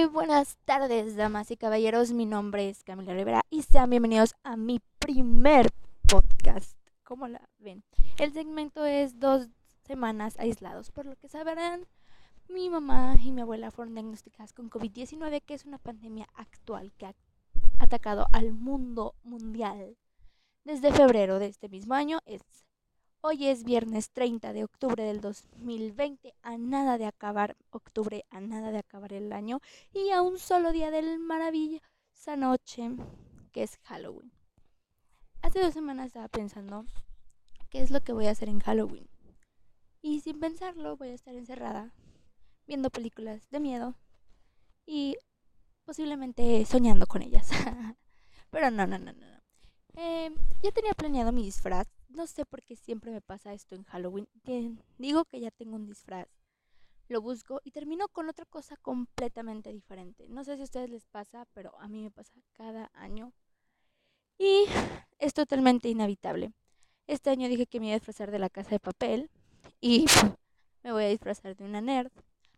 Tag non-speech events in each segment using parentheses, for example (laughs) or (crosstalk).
Muy buenas tardes, damas y caballeros. Mi nombre es Camila Rivera y sean bienvenidos a mi primer podcast. ¿Cómo la ven? El segmento es dos semanas aislados, por lo que sabrán, mi mamá y mi abuela fueron diagnosticadas con COVID-19, que es una pandemia actual que ha atacado al mundo mundial. Desde febrero de este mismo año es Hoy es viernes 30 de octubre del 2020, a nada de acabar octubre, a nada de acabar el año y a un solo día del maravillosa noche que es Halloween. Hace dos semanas estaba pensando qué es lo que voy a hacer en Halloween. Y sin pensarlo voy a estar encerrada viendo películas de miedo y posiblemente soñando con ellas. (laughs) Pero no, no, no, no. Eh, ya tenía planeado mi disfraz no sé por qué siempre me pasa esto en Halloween. digo que ya tengo un disfraz, lo busco y termino con otra cosa completamente diferente. No sé si a ustedes les pasa, pero a mí me pasa cada año. Y (sighs) es totalmente inevitable. Este año dije que me iba a disfrazar de la casa de papel y (laughs) me voy a disfrazar de una nerd.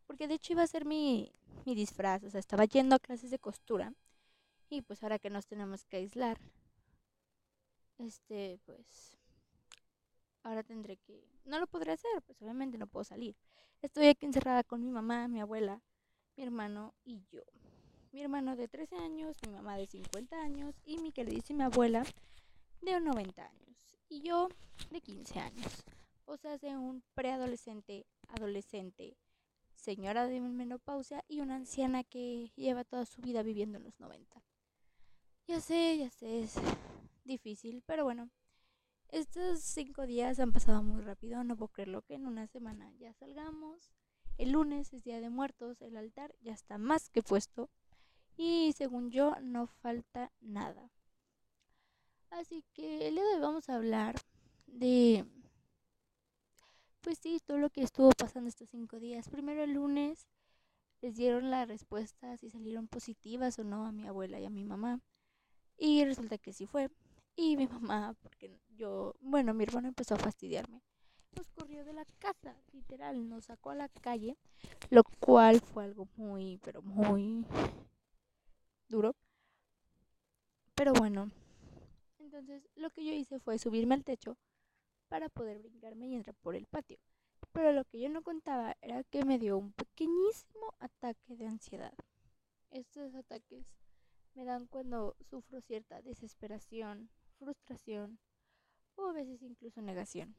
Porque de hecho iba a ser mi, mi disfraz, o sea, estaba yendo a clases de costura. Y pues ahora que nos tenemos que aislar, este, pues ahora tendré que... No lo podré hacer, pues obviamente no puedo salir. Estoy aquí encerrada con mi mamá, mi abuela, mi hermano y yo. Mi hermano de 13 años, mi mamá de 50 años y mi queridísima abuela de 90 años. Y yo de 15 años. O sea, de un preadolescente, adolescente, señora de menopausia y una anciana que lleva toda su vida viviendo en los 90. Ya sé, ya sé, es difícil, pero bueno, estos cinco días han pasado muy rápido, no puedo creerlo que en una semana ya salgamos. El lunes es Día de Muertos, el altar ya está más que puesto y según yo no falta nada. Así que el día de hoy vamos a hablar de, pues sí, todo lo que estuvo pasando estos cinco días. Primero el lunes les dieron la respuesta si salieron positivas o no a mi abuela y a mi mamá. Y resulta que sí fue. Y mi mamá, porque yo, bueno, mi hermano empezó a fastidiarme. Nos corrió de la casa, literal, nos sacó a la calle, lo cual fue algo muy, pero muy duro. Pero bueno, entonces lo que yo hice fue subirme al techo para poder brincarme y entrar por el patio. Pero lo que yo no contaba era que me dio un pequeñísimo ataque de ansiedad. Estos ataques me dan cuando sufro cierta desesperación, frustración o a veces incluso negación.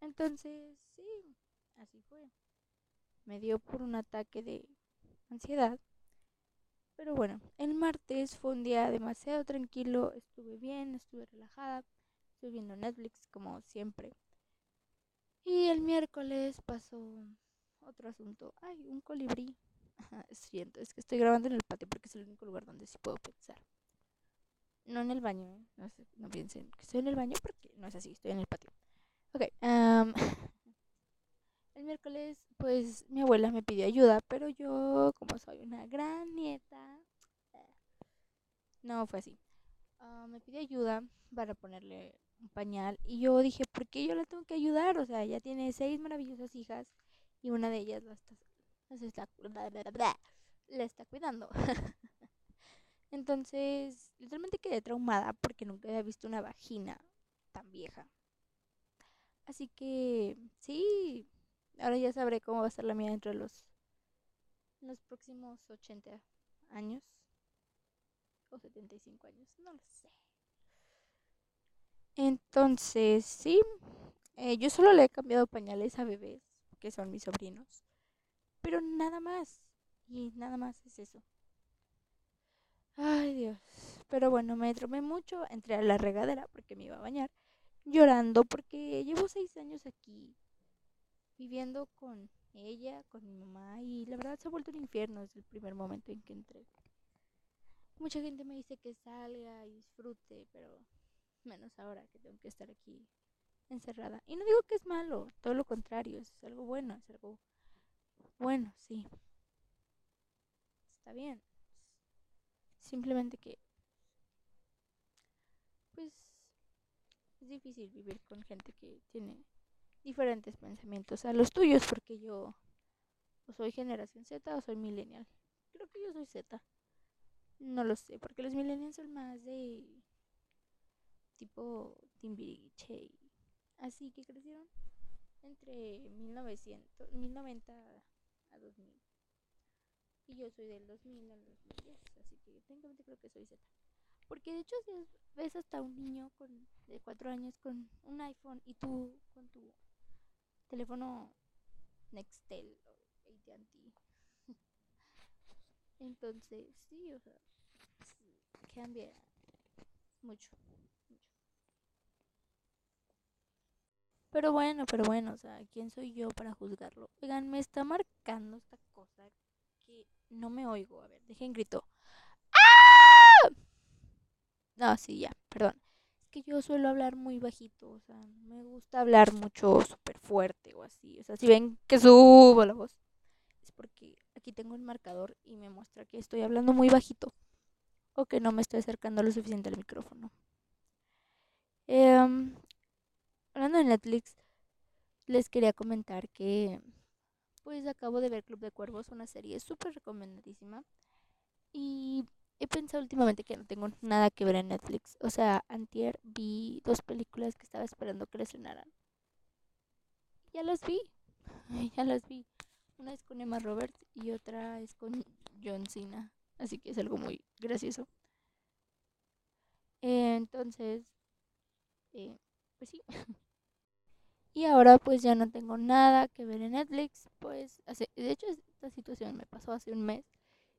Entonces, sí, así fue. Me dio por un ataque de ansiedad. Pero bueno, el martes fue un día demasiado tranquilo, estuve bien, estuve relajada, estuve viendo Netflix como siempre. Y el miércoles pasó otro asunto. Ay, un colibrí. (laughs) Siento, es que estoy grabando en el patio porque es el único lugar donde sí puedo pensar. No en el baño, ¿eh? no, sé, no piensen que estoy en el baño porque no es así, estoy en el patio. Ok, (laughs) el miércoles pues mi abuela me pidió ayuda, pero yo como soy una gran nieta, no fue así. Ah, me pidió ayuda para ponerle un pañal y yo dije, ¿por qué yo la tengo que ayudar? O sea, ella tiene seis maravillosas hijas y una de ellas la está, la está cuidando. (laughs) Entonces, literalmente quedé traumada porque nunca había visto una vagina tan vieja. Así que, sí, ahora ya sabré cómo va a ser la mía dentro de los, los próximos 80 años. O 75 años, no lo sé. Entonces, sí, eh, yo solo le he cambiado pañales a bebés, que son mis sobrinos. Pero nada más. Y nada más es eso. Pero bueno, me tromé mucho, entré a la regadera porque me iba a bañar, llorando porque llevo seis años aquí, viviendo con ella, con mi mamá, y la verdad se ha vuelto un infierno desde el primer momento en que entré. Mucha gente me dice que salga y disfrute, pero menos ahora que tengo que estar aquí encerrada. Y no digo que es malo, todo lo contrario, es algo bueno, es algo bueno, sí. Está bien. Simplemente que, pues, es difícil vivir con gente que tiene diferentes pensamientos a los tuyos, porque yo o soy generación Z o soy millennial. creo que yo soy Z. No lo sé, porque los millennials son más de tipo Timbiriche. Así que crecieron entre 1900, 1090 a 2000. Y yo soy del 2000 al 2010, así que técnicamente creo que soy Z. Porque de hecho si ves hasta un niño con, de 4 años con un iPhone y tú con tu teléfono Nextel o AT&T. (laughs) Entonces, sí, o sea, cambia mucho, mucho. Pero bueno, pero bueno, o sea, ¿quién soy yo para juzgarlo? Oigan, me está marcando esta cosa que no me oigo. A ver, dejen grito. No, sí, ya, perdón. Es que yo suelo hablar muy bajito, o sea, me gusta hablar mucho súper fuerte o así. O sea, si ven que subo la voz, es porque aquí tengo un marcador y me muestra que estoy hablando muy bajito o que no me estoy acercando lo suficiente al micrófono. Em, hablando de Netflix, les quería comentar que pues acabo de ver Club de Cuervos, una serie súper recomendadísima. Y he pensado últimamente que no tengo nada que ver en Netflix. O sea, antier vi dos películas que estaba esperando que le estrenaran. Ya las vi. (laughs) Ya las vi. Una es con Emma Roberts y otra es con John Cena. Así que es algo muy gracioso. entonces, eh, pues sí. (laughs) y ahora pues ya no tengo nada que ver en Netflix. Pues, hace, de hecho, esta situación me pasó hace un mes.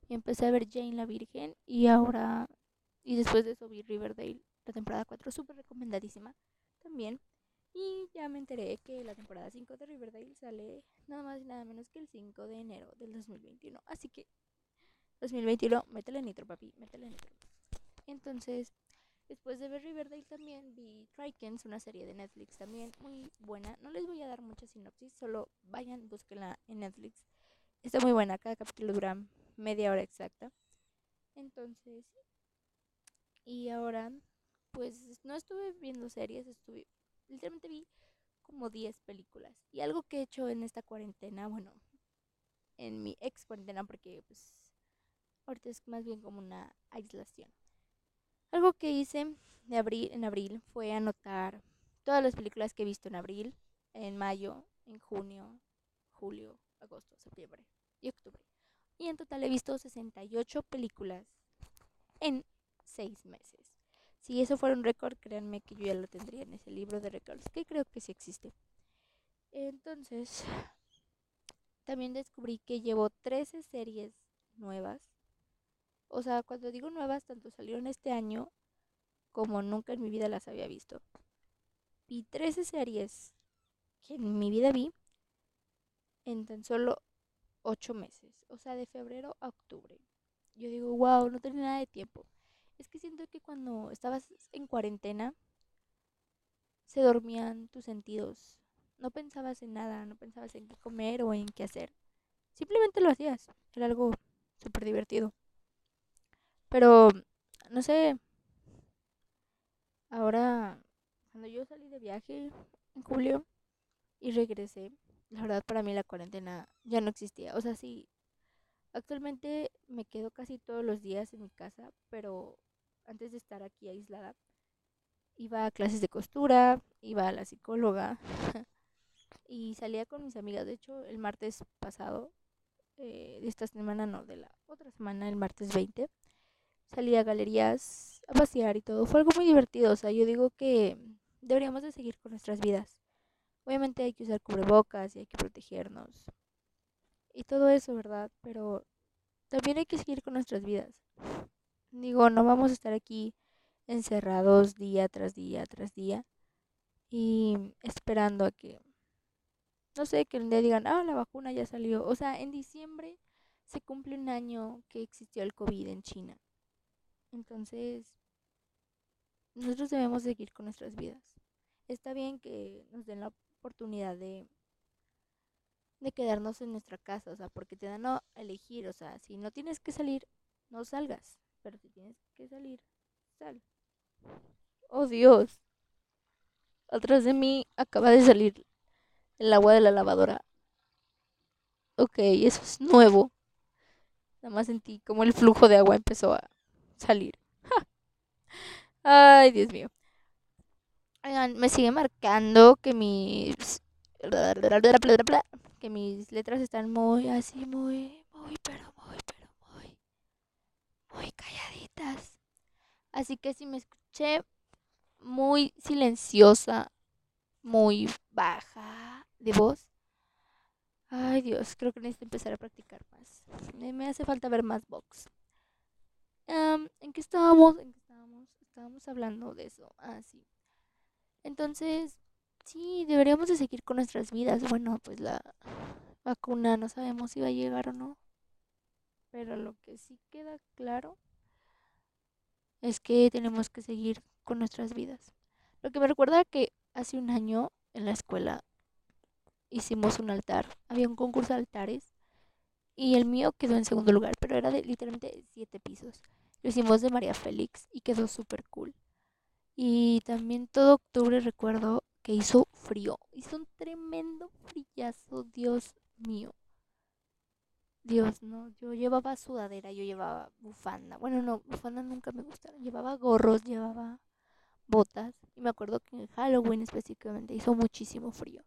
Y empecé a ver Jane la Virgen. Y ahora, y después de eso vi Riverdale, la temporada 4, súper recomendadísima también. Y ya me enteré que la temporada 5 de Riverdale sale nada más y nada menos que el 5 de enero del 2021. Así que 2021, métele nitro, papi, métele nitro. Entonces, después de ver Riverdale también vi Trikens, una serie de Netflix también muy buena. No les voy a dar mucha sinopsis, solo vayan, búsquenla en Netflix. Está muy buena, cada capítulo dura media hora exacta. Entonces, y ahora, pues no estuve viendo series, estuve, literalmente vi como 10 películas. Y algo que he hecho en esta cuarentena, bueno, en mi ex cuarentena, porque pues Ahorita es más bien como una aislación. Algo que hice de abril, en abril fue anotar todas las películas que he visto en abril, en mayo, en junio, julio, agosto, septiembre y octubre. Y en total he visto 68 películas en 6 meses. Si eso fuera un récord, créanme que yo ya lo tendría en ese libro de récords, que creo que sí existe. Entonces, también descubrí que llevo 13 series nuevas o sea, cuando digo nuevas, tanto salieron este año como nunca en mi vida las había visto. Vi 13 series que en mi vida vi en tan solo 8 meses. O sea, de febrero a octubre. Yo digo, wow, no tenía nada de tiempo. Es que siento que cuando estabas en cuarentena, se dormían tus sentidos. No pensabas en nada, no pensabas en qué comer o en qué hacer. Simplemente lo hacías. Era algo súper divertido. Pero, no sé, ahora, cuando yo salí de viaje en julio y regresé, la verdad para mí la cuarentena ya no existía. O sea, sí, actualmente me quedo casi todos los días en mi casa, pero antes de estar aquí aislada, iba a clases de costura, iba a la psicóloga (laughs) y salía con mis amigas. De hecho, el martes pasado, eh, de esta semana, no, de la otra semana, el martes 20, salí a galerías a pasear y todo. Fue algo muy divertido. O sea, yo digo que deberíamos de seguir con nuestras vidas. Obviamente hay que usar cubrebocas y hay que protegernos. Y todo eso, ¿verdad? Pero también hay que seguir con nuestras vidas. Digo, no vamos a estar aquí encerrados día tras día tras día y esperando a que, no sé, que un día digan, ah, la vacuna ya salió. O sea, en diciembre se cumple un año que existió el COVID en China. Entonces, nosotros debemos seguir con nuestras vidas. Está bien que nos den la oportunidad de, de quedarnos en nuestra casa, o sea, porque te dan a elegir, o sea, si no tienes que salir, no salgas, pero si tienes que salir, sal. Oh Dios, atrás de mí acaba de salir el agua de la lavadora. Ok, eso es nuevo. Nada más sentí como el flujo de agua empezó a salir. (laughs) Ay, Dios mío. Me sigue marcando que mis que mis letras están muy así, muy, muy, pero muy, pero muy, muy calladitas. Así que si me escuché muy silenciosa, muy baja de voz. Ay Dios, creo que necesito empezar a practicar más. Me hace falta ver más box. ¿En qué estábamos? ¿En qué estábamos? Estábamos hablando de eso. Ah. Entonces, sí, deberíamos de seguir con nuestras vidas. Bueno, pues la vacuna no sabemos si va a llegar o no. Pero lo que sí queda claro es que tenemos que seguir con nuestras vidas. Lo que me recuerda que hace un año en la escuela hicimos un altar. Había un concurso de altares y el mío quedó en segundo lugar, pero era de literalmente siete pisos. Lo hicimos de María Félix y quedó súper cool. Y también todo octubre recuerdo que hizo frío. Hizo un tremendo frillazo, Dios mío. Dios, no. Yo llevaba sudadera, yo llevaba bufanda. Bueno, no, bufanda nunca me gustaron. Llevaba gorros, llevaba botas. Y me acuerdo que en Halloween específicamente hizo muchísimo frío.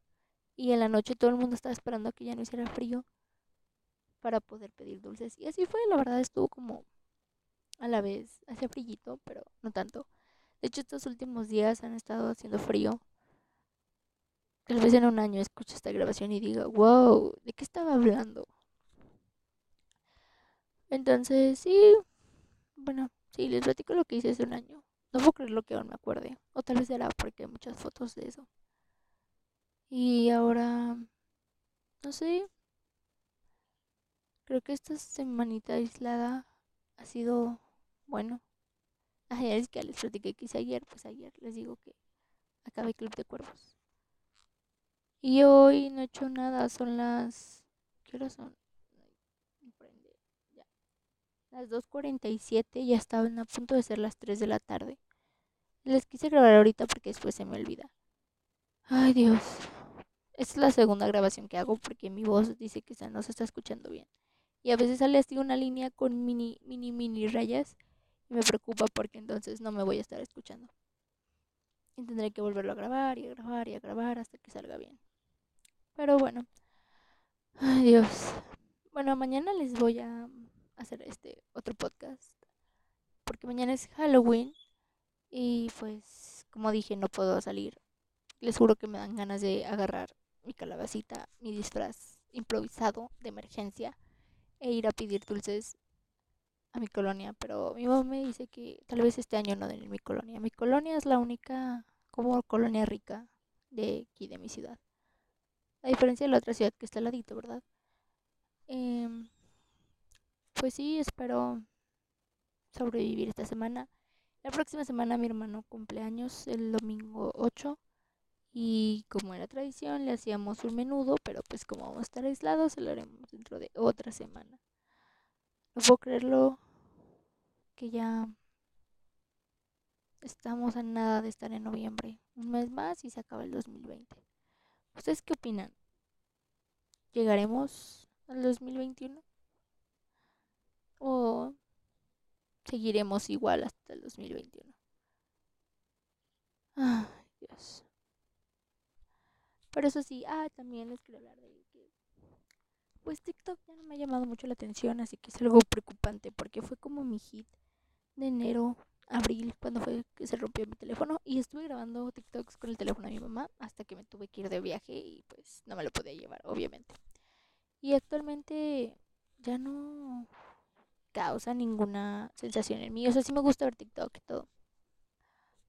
Y en la noche todo el mundo estaba esperando a que ya no hiciera frío para poder pedir dulces. Y así fue, la verdad estuvo como a la vez, hacía frillito, pero no tanto. De hecho, estos últimos días han estado haciendo frío. Tal vez en un año escucho esta grabación y diga, wow, ¿de qué estaba hablando? Entonces, sí, bueno, sí, les platico lo que hice hace un año. No puedo creer lo que aún me acuerde. O tal vez era porque hay muchas fotos de eso. Y ahora, no sé, creo que esta semanita aislada ha sido bueno. Ayer es que les platiqué que hice ayer, pues ayer les digo que acabé Club de Cuervos. Y hoy no he hecho nada, son las... ¿Qué hora son? Ya. Las 2.47 ya estaban a punto de ser las 3 de la tarde. Les quise grabar ahorita porque después se me olvida. Ay Dios. Esta es la segunda grabación que hago porque mi voz dice que no se está escuchando bien. Y a veces sale así una línea con mini, mini, mini rayas y me preocupa porque entonces no me voy a estar escuchando. Y tendré que volverlo a grabar y a grabar y a grabar hasta que salga bien. Pero bueno. Ay Dios. Bueno, mañana les voy a hacer este otro podcast. Porque mañana es Halloween. Y pues, como dije, no puedo salir. Les juro que me dan ganas de agarrar mi calabacita, mi disfraz improvisado de emergencia e ir a pedir dulces a mi colonia, pero mi mamá me dice que tal vez este año no den en mi colonia. Mi colonia es la única como colonia rica de aquí, de mi ciudad. A diferencia de la otra ciudad que está al ladito, ¿verdad? Em, pues sí, espero sobrevivir esta semana. La próxima semana mi hermano cumpleaños el domingo 8 y como era tradición le hacíamos un menudo, pero pues como vamos a estar aislados, lo haremos dentro de otra semana. No puedo creerlo que ya estamos a nada de estar en noviembre. Un mes más y se acaba el 2020. ¿Ustedes qué opinan? ¿Llegaremos al 2021? ¿O seguiremos igual hasta el 2021? Ay, Dios. Pero eso sí, ah, también les quiero hablar de que pues TikTok ya no me ha llamado mucho la atención, así que es algo preocupante porque fue como mi hit de enero, abril, cuando fue que se rompió mi teléfono y estuve grabando TikToks con el teléfono de mi mamá hasta que me tuve que ir de viaje y pues no me lo podía llevar, obviamente. Y actualmente ya no causa ninguna sensación en mí, o sea, sí me gusta ver TikTok y todo.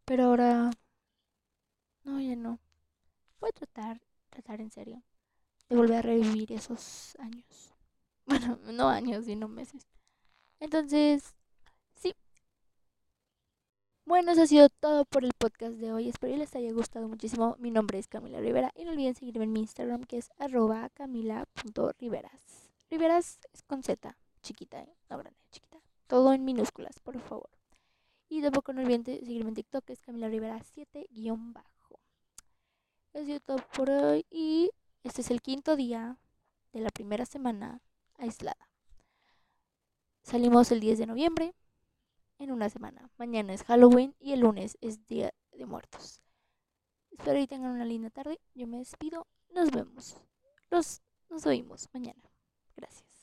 Pero ahora no, ya no. Voy a tratar, tratar en serio de volver a revivir esos años. (laughs) Bueno, no años, sino meses. Entonces, bueno, eso ha sido todo por el podcast de hoy. Espero que les haya gustado muchísimo. Mi nombre es Camila Rivera y no olviden seguirme en mi Instagram que es arroba camila.riveras. Riveras es con Z, chiquita, ¿eh? no grande, chiquita. Todo en minúsculas, por favor. Y tampoco no olviden seguirme en TikTok que es Camila Rivera 7 bajo. Eso ha sido todo por hoy y este es el quinto día de la primera semana aislada. Salimos el 10 de noviembre, en una semana. Mañana es Halloween y el lunes es Día de Muertos. Espero que tengan una linda tarde. Yo me despido. Nos vemos. Los, nos oímos mañana. Gracias.